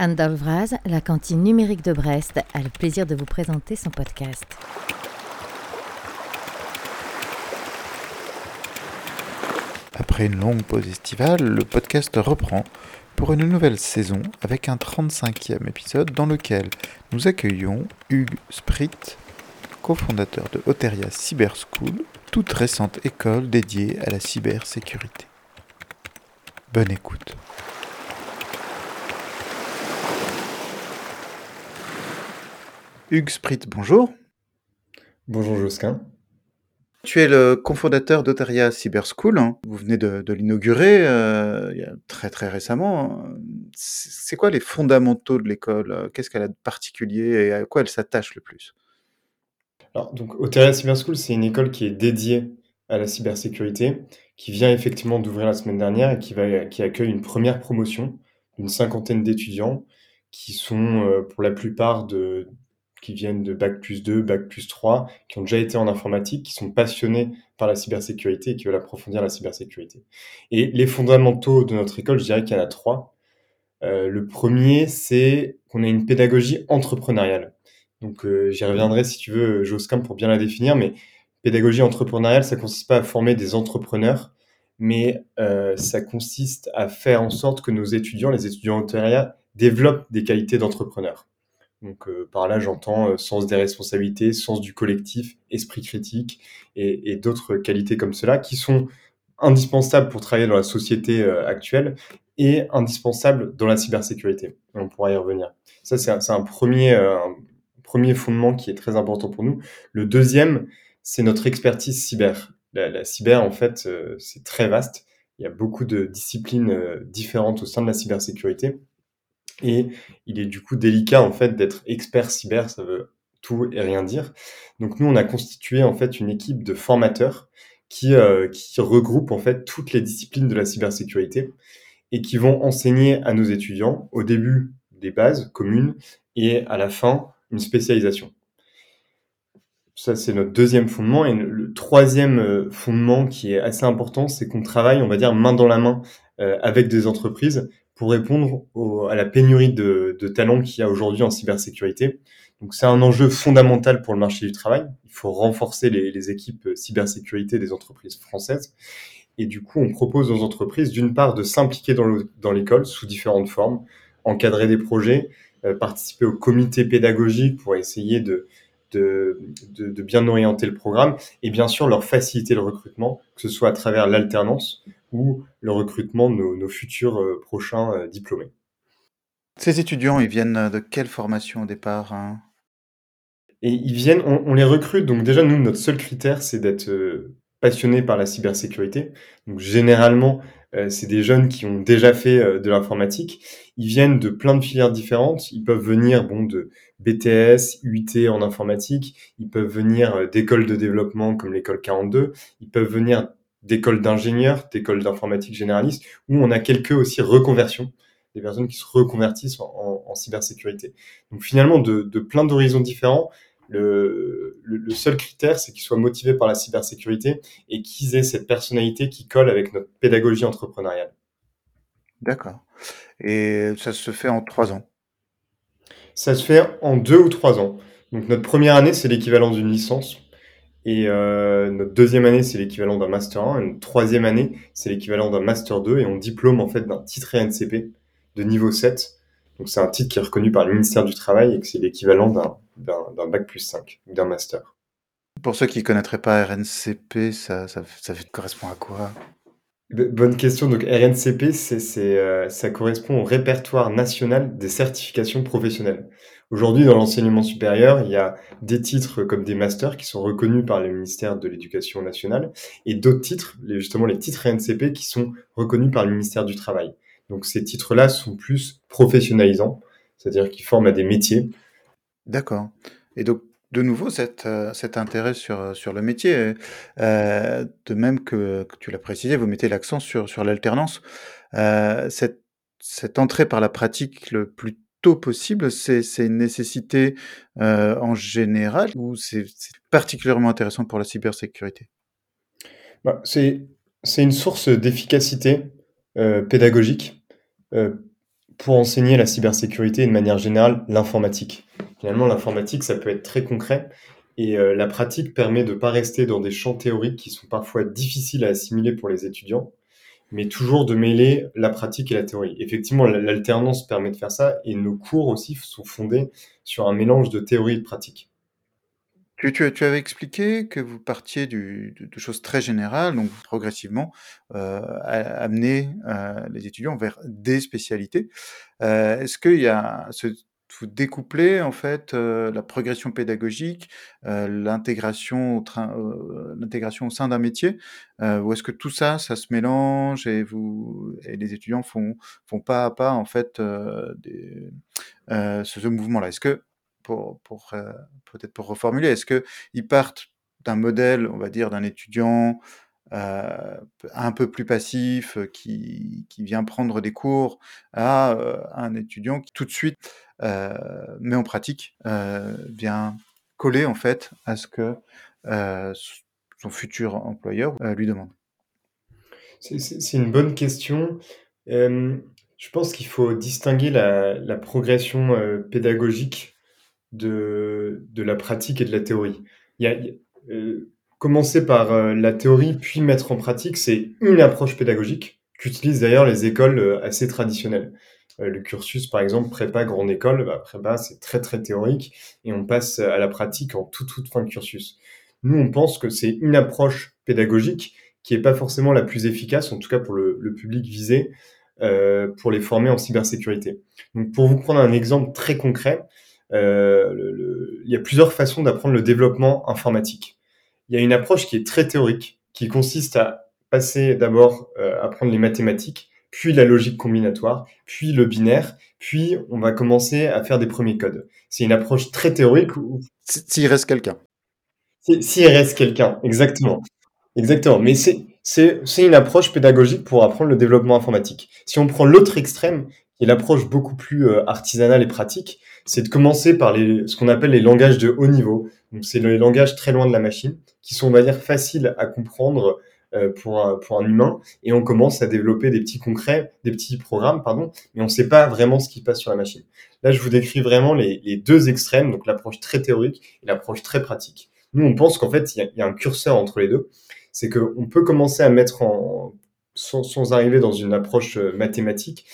Anne Dalvraz, la cantine numérique de Brest, a le plaisir de vous présenter son podcast. Après une longue pause estivale, le podcast reprend pour une nouvelle saison avec un 35e épisode dans lequel nous accueillons Hugues Sprit, cofondateur de Oteria Cyber School, toute récente école dédiée à la cybersécurité. Bonne écoute. Hugues Sprit, bonjour. Bonjour Josquin. Tu es le cofondateur d'Oteria Cyber School. hein. Vous venez de, de l'inaugurer euh, très très récemment. C'est quoi les fondamentaux de l'école? Qu'est-ce qu'elle a de particulier et à quoi elle s'attache le plus? Alors, donc, Oteria Cyber School, c'est une école qui est dédiée à la cybersécurité, qui vient effectivement d'ouvrir la semaine dernière et qui, va, qui accueille une première promotion d'une cinquantaine d'étudiants qui sont euh, pour la plupart de, qui viennent de Bac plus 2, Bac plus 3, qui ont déjà été en informatique, qui sont passionnés par la cybersécurité et qui veulent approfondir la cybersécurité. Et les fondamentaux de notre école, je dirais qu'il y en a trois. Euh, le premier, c'est qu'on a une pédagogie entrepreneuriale. Donc, euh, j'y reviendrai si tu veux, Josquin, pour bien la définir, mais pédagogie entrepreneuriale, ça consiste pas à former des entrepreneurs, mais euh, ça consiste à faire en sorte que nos étudiants, les étudiants Oteria, développent des qualités d'entrepreneurs. Donc, euh, par là, j'entends euh, sens des responsabilités, sens du collectif, esprit critique et, d'autres qualités comme cela qui sont indispensables pour travailler dans la société euh, actuelle et indispensables dans la cybersécurité. On pourra y revenir. Ça, c'est un, premier, fondement qui est très important pour nous. Le deuxième, c'est notre expertise cyber. La, la cyber, en fait, c'est très vaste. Il y a beaucoup de disciplines différentes au sein de la cybersécurité. Et il est du coup délicat, en fait, d'être expert cyber. Ça veut tout et rien dire. Donc, nous, on a constitué, en fait, une équipe de formateurs qui, euh, regroupe, en fait, toutes les disciplines de la cybersécurité et qui vont enseigner à nos étudiants, au début, des bases communes et à la fin, une spécialisation. Ça, c'est notre deuxième fondement. Et le troisième euh, fondement qui est assez important, c'est qu'on travaille, on va dire, main dans la main euh, avec des entreprises pour répondre au- à la pénurie de, de talents qu'il y a aujourd'hui en cybersécurité. Donc, c'est un enjeu fondamental pour le marché du travail. Il faut renforcer les, les équipes euh, cybersécurité des entreprises françaises. Et du coup, on propose aux entreprises, d'une part, de s'impliquer dans le- dans l'école sous différentes formes, encadrer des projets, euh, participer au comité pédagogique pour essayer de, de, de bien orienter le programme et bien sûr leur faciliter le recrutement, que ce soit à travers l'alternance ou le recrutement de nos, nos futurs euh, prochains euh, diplômés. Ces étudiants, ils viennent de quelle formation au départ hein? Et ils viennent, on, on les recrute, donc déjà nous, notre seul critère, c'est d'être euh, passionné par la cybersécurité. Donc généralement, euh, c'est des jeunes qui ont déjà fait de l'informatique. Ils viennent de plein de filières différentes. Ils peuvent venir bon de BTS, UT en informatique. Ils peuvent venir d'écoles de développement comme l'école 42. Ils peuvent venir d'écoles d'ingénieurs, d'écoles d'informatique généralistes, où on a quelques aussi reconversions, des personnes qui se reconvertissent en, en- en cybersécurité. Donc finalement, de, de plein d'horizons différents, le, le, le seul critère, c'est qu'ils soient motivés par la cybersécurité et qu'ils aient cette personnalité qui colle avec notre pédagogie entrepreneuriale. D'accord. Et ça se fait en trois ans? Ça se fait en deux ou trois ans. Donc notre première année, c'est l'équivalent d'une licence. Et euh, notre deuxième année, c'est l'équivalent d'un Master 1. Et notre troisième année, c'est l'équivalent d'un Master 2. Et on diplôme en fait d'un titre RNCP de niveau 7. Donc c'est un titre qui est reconnu par le ministère du Travail et que c'est l'équivalent d'un, Bac plus 5 ou d'un Master. Pour ceux qui ne connaîtraient pas RNCP, ça, ça, ça correspond à quoi? Bonne question. Donc RNCP, euh, ça correspond au répertoire national des certifications professionnelles. Aujourd'hui, dans l'enseignement supérieur, il y a des titres comme des masters qui sont reconnus par le ministère de l'Éducation nationale et d'autres titres, justement les titres RNCP, qui sont reconnus par le ministère du Travail. Donc ces titres-là sont plus professionnalisants, c'est-à-dire qu'ils forment à des métiers. D'accord. Et donc, de nouveau, cet, euh, cet intérêt sur, sur le métier, euh, de même que, tu l'as précisé, vous mettez l'accent sur, l'alternance. Euh, cette, cette entrée par la pratique le plus tôt possible, c'est une nécessité euh, en général ou c'est particulièrement intéressant pour la cybersécurité? Bah, c'est, une source d'efficacité euh, pédagogique. Euh, pour enseigner la cybersécurité et de manière générale l'informatique. Finalement, l'informatique, ça peut être très concret et la pratique permet de ne pas rester dans des champs théoriques qui sont parfois difficiles à assimiler pour les étudiants, mais toujours de mêler la pratique et la théorie. Effectivement, l'alternance permet de faire ça et nos cours aussi sont fondés sur un mélange de théorie et de pratique. Tu, tu, avais expliqué que vous partiez du, de, choses très générales, donc progressivement euh, amener euh, les étudiants vers des spécialités. Euh, Est-ce qu'il y a ce, vous découplez en fait la progression pédagogique, l'intégration au, sein d'un métier, ou est-ce que tout ça, ça se mélange et vous et les étudiants font font pas à pas en fait ce, ce mouvement-là? Est-ce que pour, pour peut-être pour reformuler, est-ce que ils partent d'un modèle, on va dire, d'un étudiant euh, un peu plus passif, qui, qui, vient prendre des cours, à un étudiant qui tout de suite euh, met en pratique, vient coller en fait à ce que son futur employeur lui demande. C'est une bonne question. je pense qu'il faut distinguer la, la progression pédagogique de, de, la pratique et de la théorie. Il y a, euh, commencer par euh, la théorie puis mettre en pratique, c'est une approche pédagogique qu'utilisent d'ailleurs les écoles euh, assez traditionnelles. le cursus, par exemple, prépa grande école, bah, prépa c'est très très théorique et on passe à la pratique en toute toute fin de cursus. Nous, on pense que c'est une approche pédagogique qui est pas forcément la plus efficace, en tout cas pour le, public visé, euh, pour les former en cybersécurité. Donc, pour vous prendre un exemple très concret, euh, il y a plusieurs façons d'apprendre le développement informatique. Il y a une approche qui est très théorique, qui consiste à passer d'abord euh, à apprendre les mathématiques, puis la logique combinatoire, puis le binaire, puis on va commencer à faire des premiers codes. C'est une approche très théorique. S'il reste quelqu'un. S'il reste quelqu'un, exactement. Exactement. Mais c'est une approche pédagogique pour apprendre le développement informatique. Si on prend l'autre extrême, qui est l'approche beaucoup plus euh, artisanale et pratique, c'est de commencer par les, ce qu'on appelle les langages de haut niveau. Donc, c'est les langages très loin de la machine, qui sont, on va dire, faciles à comprendre euh, pour, un, pour un humain. Et on commence à développer des petits concrets, des petits programmes, pardon, mais on ne sait pas vraiment ce qui passe sur la machine. Là, je vous décris vraiment les, les deux extrêmes, donc l'approche très théorique et l'approche très pratique. Nous, on pense qu'en fait, il y, y, a un curseur entre les deux. C'est qu'on peut commencer à mettre en, sans, sans arriver dans une approche euh, mathématique,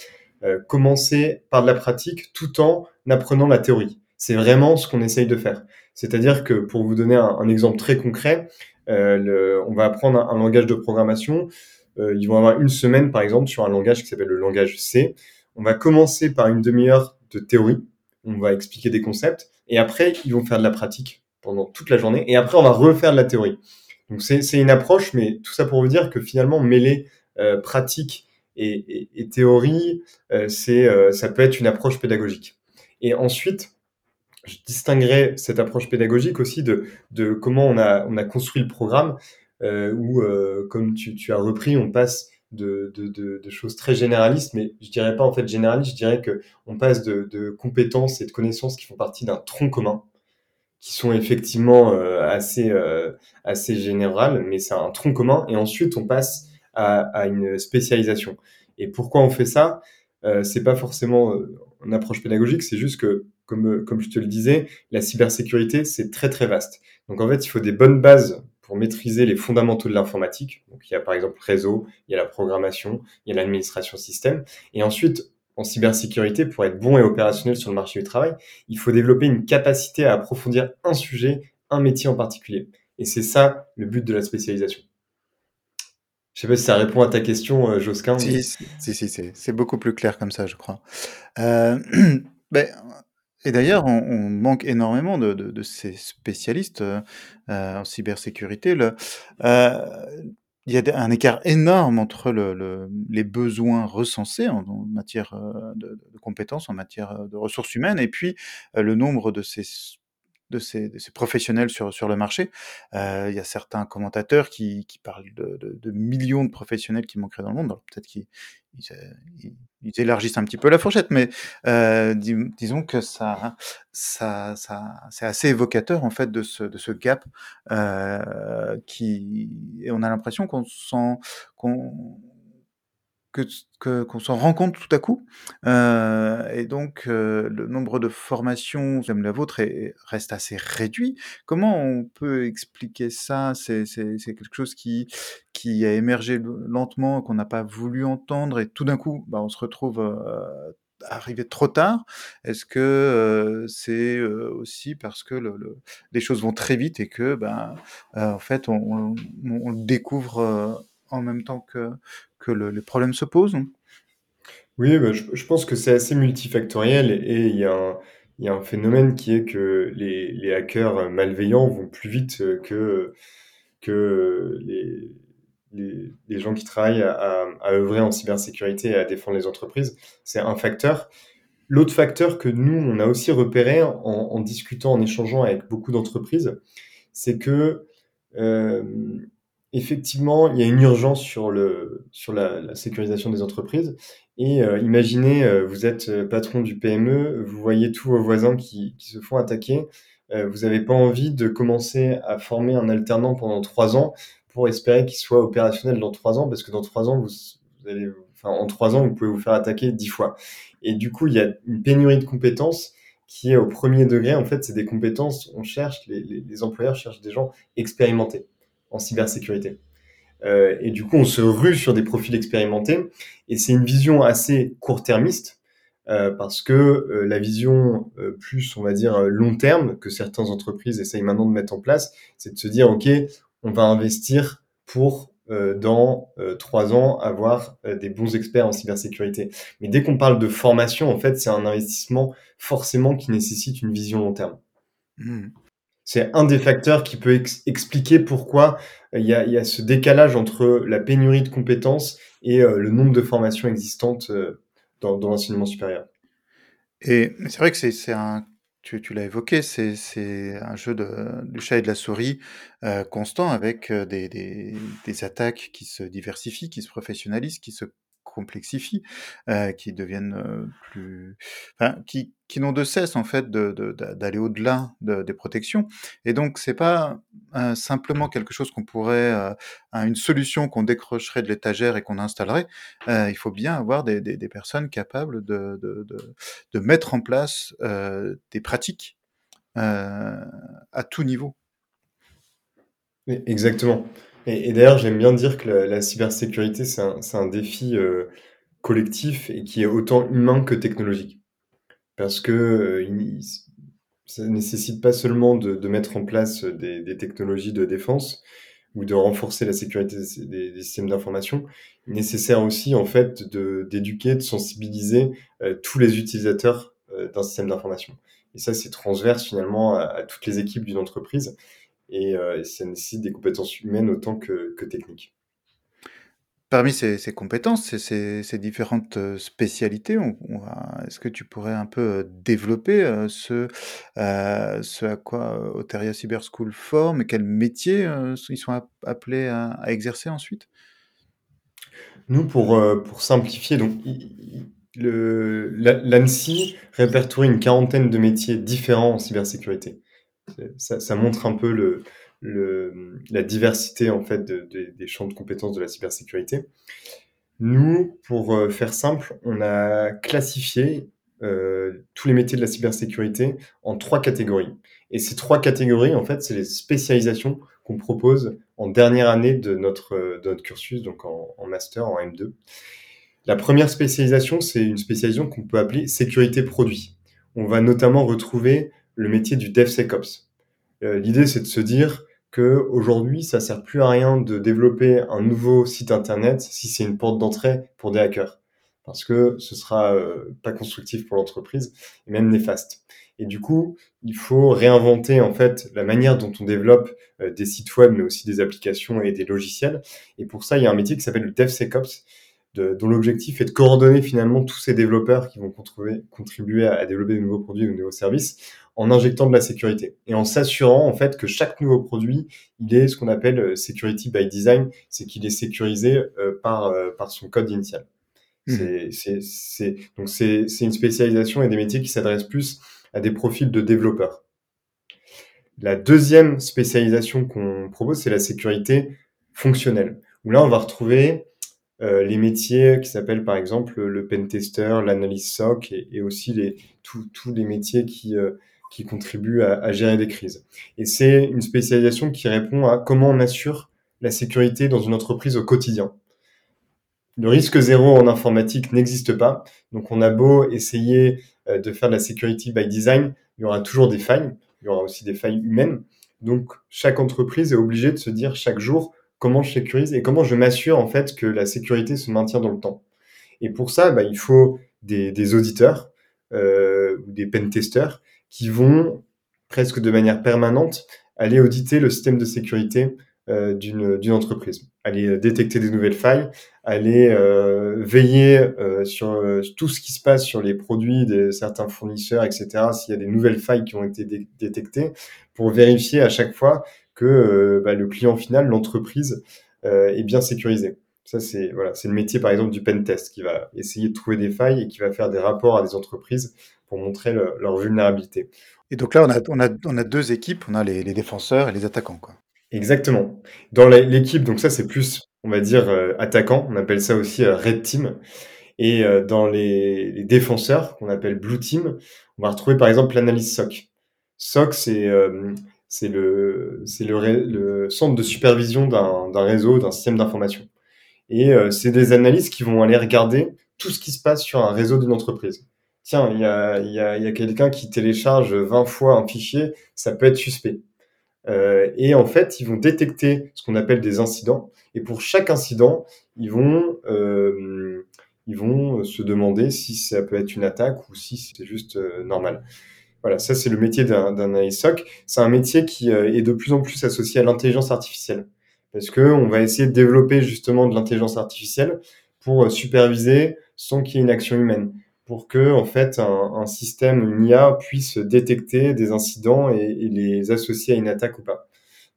commencer par de la pratique tout en apprenant la théorie. C'est vraiment ce qu'on essaye de faire. C'est-à-dire que pour vous donner un, exemple très concret, euh, on va apprendre un, langage de programmation. Euh, ils vont avoir une semaine, par exemple, sur un langage qui s'appelle le langage C. On va commencer par une demi-heure de théorie. On va expliquer des concepts. Et après, ils vont faire de la pratique pendant toute la journée. Et après, on va refaire de la théorie. Donc, c'est une approche, mais tout ça pour vous dire que finalement, mêler euh, pratique et, théorie, euh, c'est, euh, ça peut être une approche pédagogique. Et ensuite, je distinguerai cette approche pédagogique aussi de, comment on a, on a construit le programme, euh, où, euh, comme tu, as repris, on passe de, choses très généralistes, mais je dirais pas en fait généraliste, je dirais que on passe de, compétences et de connaissances qui font partie d'un tronc commun, qui sont effectivement assez, assez générales, mais c'est un tronc commun, et ensuite on passe à, à une spécialisation. Et pourquoi on fait ça? Euh, C'est pas forcément euh, une approche pédagogique, c'est juste que, comme, euh, comme je te le disais, la cybersécurité, c'est très très vaste. Donc en fait, il faut des bonnes bases pour maîtriser les fondamentaux de l'informatique. Donc il y a par exemple réseau, il y a la programmation, il y a l'administration système. Et ensuite, en cybersécurité, pour être bon et opérationnel sur le marché du travail, il faut développer une capacité à approfondir un sujet, un métier en particulier. Et c'est ça le but de la spécialisation. Je sais pas si ça répond à ta question, euh, Josquin. Si, si, si, c'est beaucoup plus clair comme ça, je crois. Euh, ben, et d'ailleurs, on, on, manque énormément de, de, de ces spécialistes euh, en cybersécurité. Le, euh, il y a un écart énorme entre le, le, les besoins recensés en, en matière de, de, compétences, en matière de ressources humaines, et puis le nombre de ces de ces, de ces, professionnels sur, sur le marché. Euh, il y a certains commentateurs qui, qui parlent de, de, de, millions de professionnels qui manqueraient dans le monde. Peut-être qu'ils ils, ils, élargissent un petit peu la fourchette, mais euh, dis, disons que ça, ça, ça c'est assez évocateur en fait de ce, de ce gap euh, qui, et on a l'impression qu'on sent qu'on que qu'on s'en rend compte tout à coup. Euh, et donc, euh, le nombre de formations comme la vôtre est reste assez réduit. Comment on peut expliquer ça? C'est quelque chose qui qui a émergé lentement, qu'on n'a pas voulu entendre et tout d'un coup, bah, on se retrouve, heu, arrivé trop tard? Est-ce que, heu, c'est, heu, aussi parce que le le les choses vont très vite et que, ben, heu, en fait, on on on découvre, heu, en même temps que que le les problèmes se posent? Oui, bah, je pense que c'est assez multifactoriel et il y y a un phénomène qui est que les les hackers, malveillants vont plus vite, que, que, les les gens qui travaillent à œuvrer en cybersécurité et à défendre les entreprises. C'est un facteur. L'autre facteur que nous, on a aussi repéré en discutant, en échangeant avec beaucoup d'entreprises, c'est que, hem, effectivement, il y a une urgence sur la sécurisation des entreprises. Et heu, imaginez, heu, vous êtes, heu, patron du PME, vous voyez tous vos voisins qui se font attaquer, vous avez pas envie de commencer à former un alternant pendant 3 ans pour espérer qu'il soit opérationnel dans 3 ans parce que dans 3 ans, vous vous allez enfin, en 3 ans, vous pouvez vous faire attaquer 10 fois. Et du coup, il y a une pénurie de compétences qui est au 1er degré. En fait, c'est des compétences, on cherche les employeurs cherchent des gens expérimentés en cybersécurité. Heu et du coup, on se rue sur des profils expérimentés et c'est une vision assez court-termiste, heu, parce que, heu, la vision, plus, on va dire, long terme que certaines entreprises essayent maintenant de mettre en place, c'est de se dire: «OK, on va investir pour, dans, 3 ans avoir, des bons experts en cybersécurité». Mais dès qu'on parle de formation, en fait, c'est un investissement forcément qui nécessite une vision long terme. Mmh C'est un des facteurs qui peut ex expliquer pourquoi il y a il y a ce décalage entre la pénurie de compétences et heu, le nombre de formations existantes, heu, dans l'enseignement supérieur. Et c'est vrai que c'est un tu l'as évoqué, c'est un jeu de du chat et de la souris, constant avec, des des des attaques qui se diversifient, qui se professionnalisent, qui se complexifient, heu, qui deviennent, heu, plus qui n'ont de cesse, en fait, de de d'aller au-delà de des protections et donc c'est pas, heu, simplement quelque chose qu'on pourrait, une solution qu'on décrocherait de l'étagère et qu'on installerait. Il faut bien avoir des des personnes capables de de de de mettre en place, des pratiques, à tout niveau. Exactement et d'ailleurs, j'aime bien dire que la cybersécurité, c'est un défi, heu, collectif et qui est autant humain que technologique. Parce que, il s ça nécessite pas seulement de mettre en place, des technologies de défense ou de renforcer la sécurité des systèmes d'information. Nécessaire aussi, en fait, d'éduquer, de sensibiliser, heu, tous les utilisateurs, d'un système d'information et ça, c'est transverse finalement à toutes les équipes d'une entreprise et heu, ça nécessite des compétences humaines autant que que techniques. Parmi ces ces compétences, ces ces ces différentes, heu, spécialités, est-ce que tu pourrais un peu, heu, développer, ce, à quoi, Oteria Cyber School forme et quels métiers, ils sont ap appelés à à exercer ensuite? Nous, pour, simplifier, donc i i le l'A l'ANSSI répertorie une quarantaine de métiers différents en cybersécurité. Ça montre un peu la diversité, en fait, de des champs de compétences de la cybersécurité. Nous, pour, heu, faire simple, on a classifié, heu, tous les métiers de la cybersécurité en 3 catégories et ces 3 catégories, en fait, c'est les spécialisations qu'on propose en dernière année de notre, notre cursus, donc en master, en M2. La 1re spécialisation, c'est une spécialisation qu'on peut appeler sécurité produit. On va notamment retrouver le métier du DevSecOps. Heu, l'idée, c'est de se dire qu'aujourd'hui, ça sert plus à rien de développer un nouveau site internet si c'est une porte d'entrée pour des hackers. Parce que ce sera, heu, pas constructif pour l'entreprise et même néfaste et du coup, il faut réinventer, en fait, la manière dont on développe, heu, des sites web, mais aussi des applications et des logiciels et pour ça, il y a un métier qui s'appelle le DevSecOps, de dont l'objectif est de coordonner finalement tous ces développeurs qui vont contribuer à à développer de nouveaux produits ou de nouveaux services, en injectant de la sécurité et en s'assurant, en fait, que chaque nouveau produit, il est ce qu'on appelle, heu, security by design, c'est qu'il est sécurisé, heu, par, heu, par son code initial. Mmh mh. C'est c'est c'est donc c'est c'est une spécialisation et des métiers qui s'adressent plus à des profils de développeurs. La 2e spécialisation qu'on propose, c'est la sécurité fonctionnelle, où là, on va retrouver les métiers qui s'appellent par exemple le pentester, l'analyse SOC et, aussi les, tous les métiers qui, qui contribuent à, gérer des crises. Et c'est une spécialisation qui répond à comment on assure la sécurité dans une entreprise au quotidien. Le risque zéro en informatique n'existe pas. Donc, on a beau essayer euh, de faire de la security by design, il y aura toujours des failles. Il y aura aussi des failles humaines. Donc, chaque entreprise est obligée de se dire chaque jour comment je sécurise et comment je m'assure en fait que la sécurité se maintient dans le temps. Et pour ça, bah, il faut des, auditeurs euh, ou des pen testers qui vont presque de manière permanente aller auditer le système de sécurité euh, d'une entreprise. Aller euh, détecter des nouvelles failles, aller euh, veiller euh, sur euh, tout ce qui se passe sur les produits de certains fournisseurs, etc. S'il y a des nouvelles failles qui ont été détectées, pour vérifier à chaque fois que bah, le client final, l'entreprise, est bien sécurisé. Ça, c'est voilà, c'est le métier par exemple du pen test qui va essayer de trouver des failles et qui va faire des rapports à des entreprises pour montrer leur vulnérabilité. Et donc là, on a, on a, on a deux équipes, on a les, les défenseurs et les attaquants. Quoi. Exactement. Dans l'équipe, donc ça c'est plus, on va dire, euh, attaquant, on appelle ça aussi euh, Red Team. Et euh, dans les, défenseurs, qu'on appelle Blue Team, on va retrouver par exemple l'analyse SOC. SOC, c'est c'est le, c'est le, le, centre de supervision d'un réseau, d'un système d'information. Et c'est des analystes qui vont aller regarder tout ce qui se passe sur un réseau d'une entreprise. Tiens, il y a, y a, y a quelqu'un qui télécharge 20 fois un fichier, ça peut être suspect. Euh, et en fait, ils vont détecter ce qu'on appelle des incidents. Et pour chaque incident, ils vont, euh, ils vont se demander si ça peut être une attaque ou si c'est juste euh, normal. Voilà, ça c'est le métier d'un ISOC. C'est un métier qui euh, est de plus en plus associé à l'intelligence artificielle. Parce que on va essayer de développer justement de l'intelligence artificielle pour superviser sans qu'il y ait une action humaine pour que en fait un, système, une IA puisse détecter des incidents et, les associer à une attaque ou pas.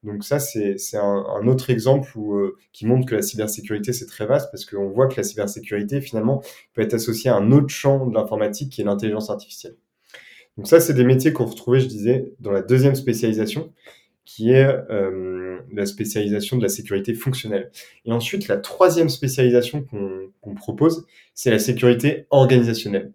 Donc ça, c'est un, autre exemple euh, qui montre que la cybersécurité, c'est très vaste parce qu'on voit que la cybersécurité, finalement, peut être associée à un autre champ de l'informatique qui est l'intelligence artificielle. Donc ça, c'est des métiers qu'on retrouvait, je disais, dans la deuxième spécialisation, qui est euh, la spécialisation de la sécurité fonctionnelle. Et ensuite, la troisième spécialisation qu'on propose, c'est la sécurité organisationnelle.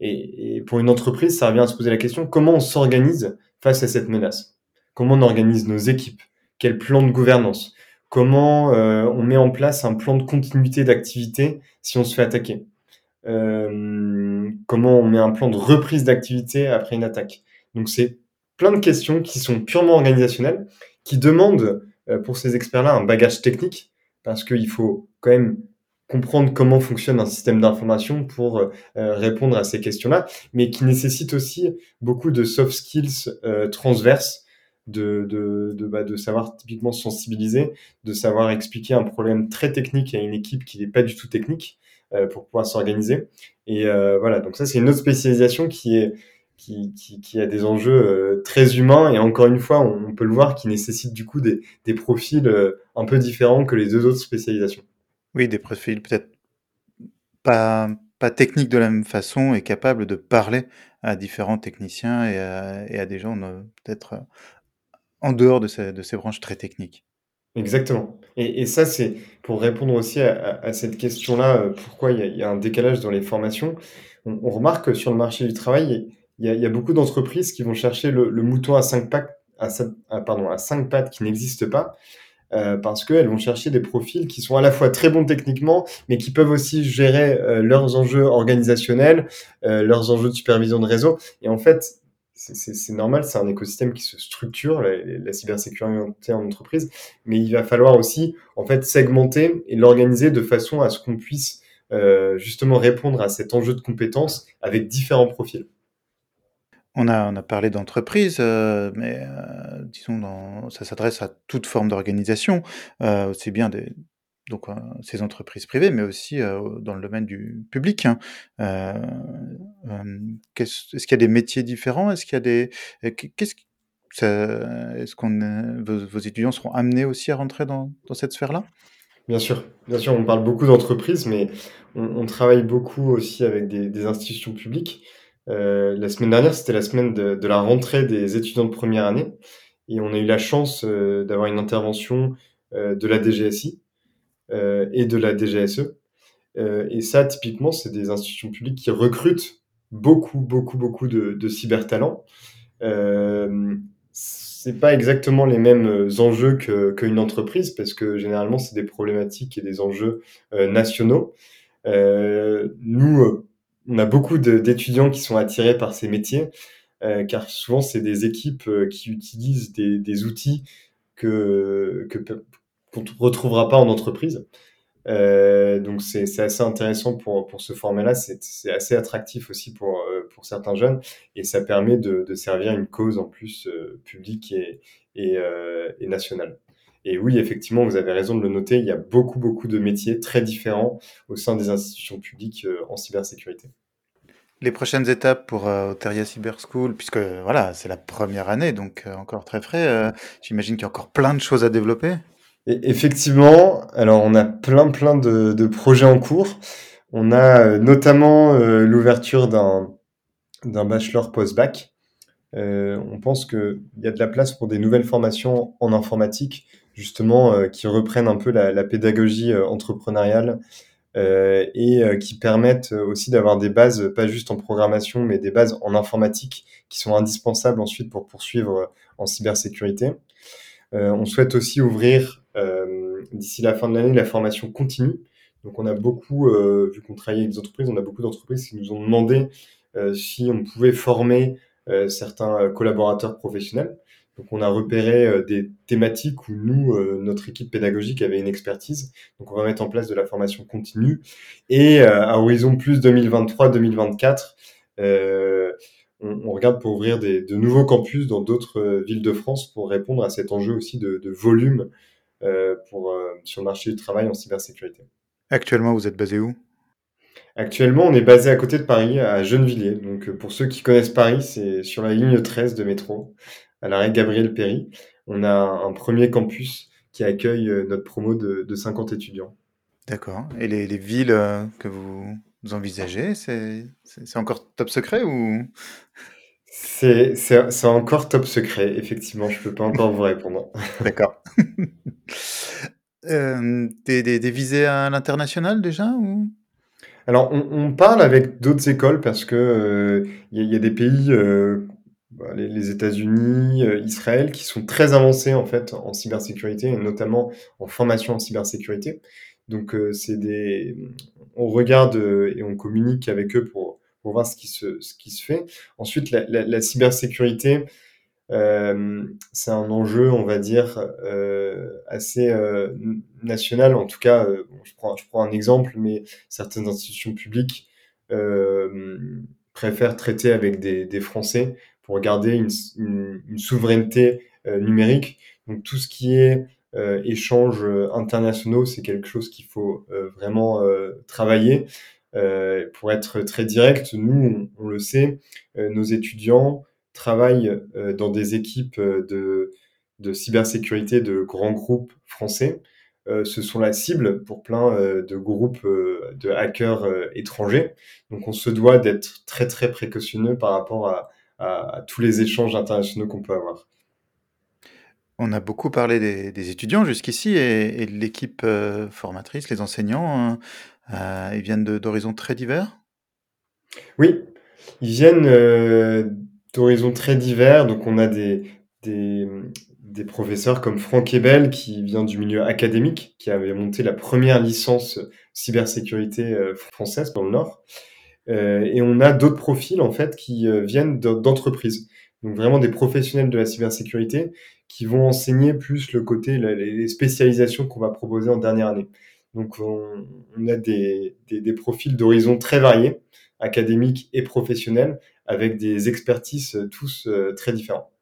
Et, pour une entreprise, ça revient à se poser la question, comment on s'organise face à cette menace? Comment on organise nos équipes? Quel plan de gouvernance? Comment euh, on met en place un plan de continuité d'activité si on se fait attaquer? Euh, Comment on met un plan de reprise d'activité après une attaque? Donc c'est plein de questions qui sont purement organisationnelles, qui demandent euh, pour ces experts-là un bagage technique, parce qu'il faut quand même comprendre comment fonctionne un système d'information pour euh, répondre à ces questions-là, mais qui nécessite aussi beaucoup de soft skills euh, transverses, de, de, de, bah, de savoir typiquement sensibiliser, de savoir expliquer un problème très technique à une équipe qui n'est pas du tout technique euh, pour pouvoir s'organiser. Et euh, voilà, donc ça c'est une autre spécialisation qui est qui, qui, qui, a des enjeux euh, très humains et encore une fois, on, peut le voir, qui nécessite du coup des, des profils euh, un peu différents que les deux autres spécialisations. Oui, des profils peut-être pas, pas techniques de la même façon et capables de parler à différents techniciens et à, et à des gens euh, peut-être en dehors de ces, de ces branches très techniques. Exactement. Et, et ça, c'est pour répondre aussi à, à, cette question-là, pourquoi il y, a, il y, a, un décalage dans les formations. On, on remarque que sur le marché du travail, il y a, y a, beaucoup d'entreprises qui vont chercher le, le, mouton à cinq pattes, à, à, pardon, à cinq pattes qui n'existe pas, euh, parce qu'elles vont chercher des profils qui sont à la fois très bons techniquement, mais qui peuvent aussi gérer euh, leurs enjeux organisationnels, euh, leurs enjeux de supervision de réseau. Et en fait, c'est normal, c'est un écosystème qui se structure, la, la, cybersécurité en entreprise, mais il va falloir aussi en fait segmenter et l'organiser de façon à ce qu'on puisse euh, justement répondre à cet enjeu de compétences avec différents profils. On a, on a parlé d'entreprise, euh, mais euh, disons, dans, ça s'adresse à toute forme d'organisation, euh, aussi bien des, donc ces entreprises privées, mais aussi dans le domaine du public. Hein. Est-ce qu'il y a des métiers différents? Est-ce qu'il y a des qu'est-ce est-ce vos, étudiants seront amenés aussi à rentrer dans, dans cette sphère-là? Bien sûr, bien sûr, on parle beaucoup d'entreprises, mais on, travaille beaucoup aussi avec des institutions publiques. Euh, la semaine dernière, c'était la semaine de, de, la rentrée des étudiants de première année. Et on a eu la chance euh, d'avoir une intervention euh, de la DGSI et de la DGSE. et ça, typiquement, c'est des institutions publiques qui recrutent beaucoup, beaucoup, beaucoup de, de cybertalents. Euh, c'est pas exactement les mêmes enjeux qu'une entreprise parce que généralement c'est des problématiques et des enjeux nationaux. nous, on a beaucoup d'étudiants qui sont attirés par ces métiers, euh, car souvent c'est des équipes euh, qui utilisent des, outils que qu'on ne retrouvera pas en entreprise. Euh, donc c'est assez intéressant pour, pour ce format-là, c'est assez attractif aussi pour, pour certains jeunes et ça permet de, servir une cause en plus publique et, et nationale. Et oui, effectivement, vous avez raison de le noter, il y a beaucoup, beaucoup de métiers très différents au sein des institutions publiques euh, en cybersécurité. Les prochaines étapes pour euh, Oteria Cyber School, puisque voilà, c'est la première année, donc euh, encore très frais, euh, j'imagine qu'il y a encore plein de choses à développer. Et effectivement, alors on a plein, plein de, de projets en cours. On a notamment l'ouverture d'un d'un bachelor post-bac. On pense qu'il y a de la place pour des nouvelles formations en informatique justement, euh, qui reprennent un peu la, pédagogie euh, entrepreneuriale euh, et qui permettent aussi d'avoir des bases, pas juste en programmation, mais des bases en informatique qui sont indispensables ensuite pour poursuivre en cybersécurité. on souhaite aussi ouvrir d'ici la fin de l'année la formation continue. Donc on a beaucoup, vu qu'on travaille avec des entreprises, on a beaucoup d'entreprises qui nous ont demandé si on pouvait former certains collaborateurs professionnels. Donc on a repéré euh, des thématiques où nous, euh, notre équipe pédagogique avait une expertise. Donc on va mettre en place de la formation continue. Et euh, à horizon plus 2023-2024, on, regarde pour ouvrir des, de nouveaux campus dans d'autres villes de France pour répondre à cet enjeu aussi de, de volume pour, sur le marché du travail en cybersécurité. Actuellement, vous êtes basé où? Actuellement, on est basé à côté de Paris, à Gennevilliers. Donc, pour ceux qui connaissent Paris, c'est sur la ligne 13 de métro à l'arrêt Gabriel Péry. On a un premier campus qui accueille euh, notre promo de, 50 étudiants. D'accord. Et les, villes euh, que vous envisagez, c'est encore top secret ou? C'est encore top secret, effectivement. Je ne peux pas encore vous répondre. D'accord. euh, des, des, visées à l'international déjà ou? Alors, on, parle avec d'autres écoles parce que il euh, y, a des pays bah, les, États-Unis, euh, Israël, qui sont très avancés en fait en cybersécurité et notamment en formation en cybersécurité. Donc euh, c'est des, on regarde euh, et on communique avec eux pour, pour voir ce qui se, ce qui se fait. Ensuite, la, la, la cybersécurité, euh, c'est un enjeu, on va dire, euh, assez euh, national. En tout cas, je, prends, un exemple, mais certaines institutions publiques préfèrent traiter avec des, Français pour garder une, souveraineté numérique. Donc tout ce qui est échanges internationaux, c'est quelque chose qu'il faut vraiment travailler. pour être très direct, nous, on, le sait, nos étudiants travaillent dans des équipes de, de cybersécurité de grands groupes français. ce sont la cible pour plein de groupes de hackers étrangers. Donc on se doit d'être très très précautionneux par rapport à, à, tous les échanges internationaux qu'on peut avoir. On a beaucoup parlé des, étudiants jusqu'ici et, de l'équipe euh, formatrice, les enseignants, hein. euh, ils viennent d'horizons très divers? Oui, ils viennent euh, d'horizons très divers. Donc on a des, des, des, professeurs comme Franck Ebel qui vient du milieu académique, qui avait monté la première licence cybersécurité française dans le Nord. Euh, et on a d'autres profils en fait qui euh, viennent d'entreprises. Donc vraiment des professionnels de la cybersécurité qui vont enseigner plus le côté, les spécialisations qu'on va proposer en dernière année. Donc on, a des, des profils d'horizons très variés, académiques et professionnels, avec des expertises euh, tous très différents.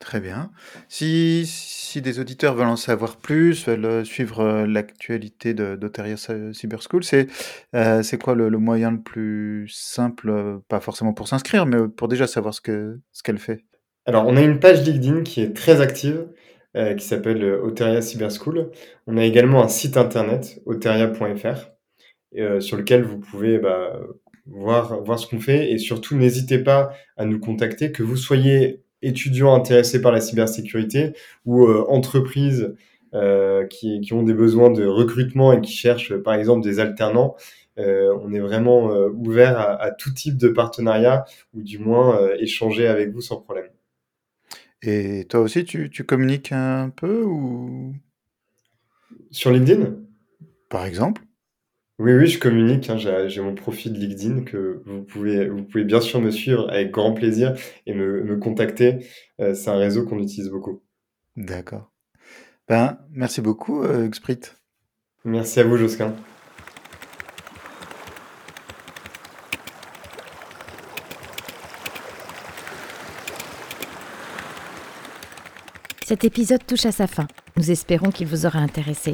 Très bien. Si, si des auditeurs veulent en savoir plus, veulent euh, suivre euh, l'actualité d'Oteria Cyber School, c'est euh, quoi le, moyen le plus simple, pas forcément pour s'inscrire, mais pour déjà savoir ce que ce qu'elle fait? Alors, on a une page LinkedIn qui est très active, qui s'appelle Oteria Cyber School. On a également un site internet, oteria.fr, sur lequel vous pouvez bah, voir, voir ce qu'on fait et surtout n'hésitez pas à nous contacter, que vous soyez étudiants intéressés par la cybersécurité ou euh, entreprises qui, qui, ont des besoins de recrutement et qui cherchent par exemple des alternants, on est vraiment ouvert à, à, tout type de partenariat ou du moins échanger avec vous sans problème. Et toi aussi, tu, tu communiques un peu ou? Sur LinkedIn? Par exemple? Oui, oui, je communique, hein, j'ai j'ai mon profil LinkedIn que vous pouvez vous pouvez bien sûr me suivre avec grand plaisir et me me contacter, heu, c'est un réseau qu'on utilise beaucoup. D'accord. Ben, merci beaucoup, heu, Xprit. Merci à vous, Josquin. Cet épisode touche à sa fin. Nous espérons qu'il vous aura intéressé.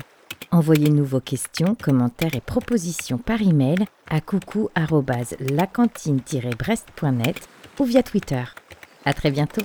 Envoyez-nous vos questions, commentaires et propositions par email à coucou@lacantine-brest.net ou via Twitter. À très bientôt.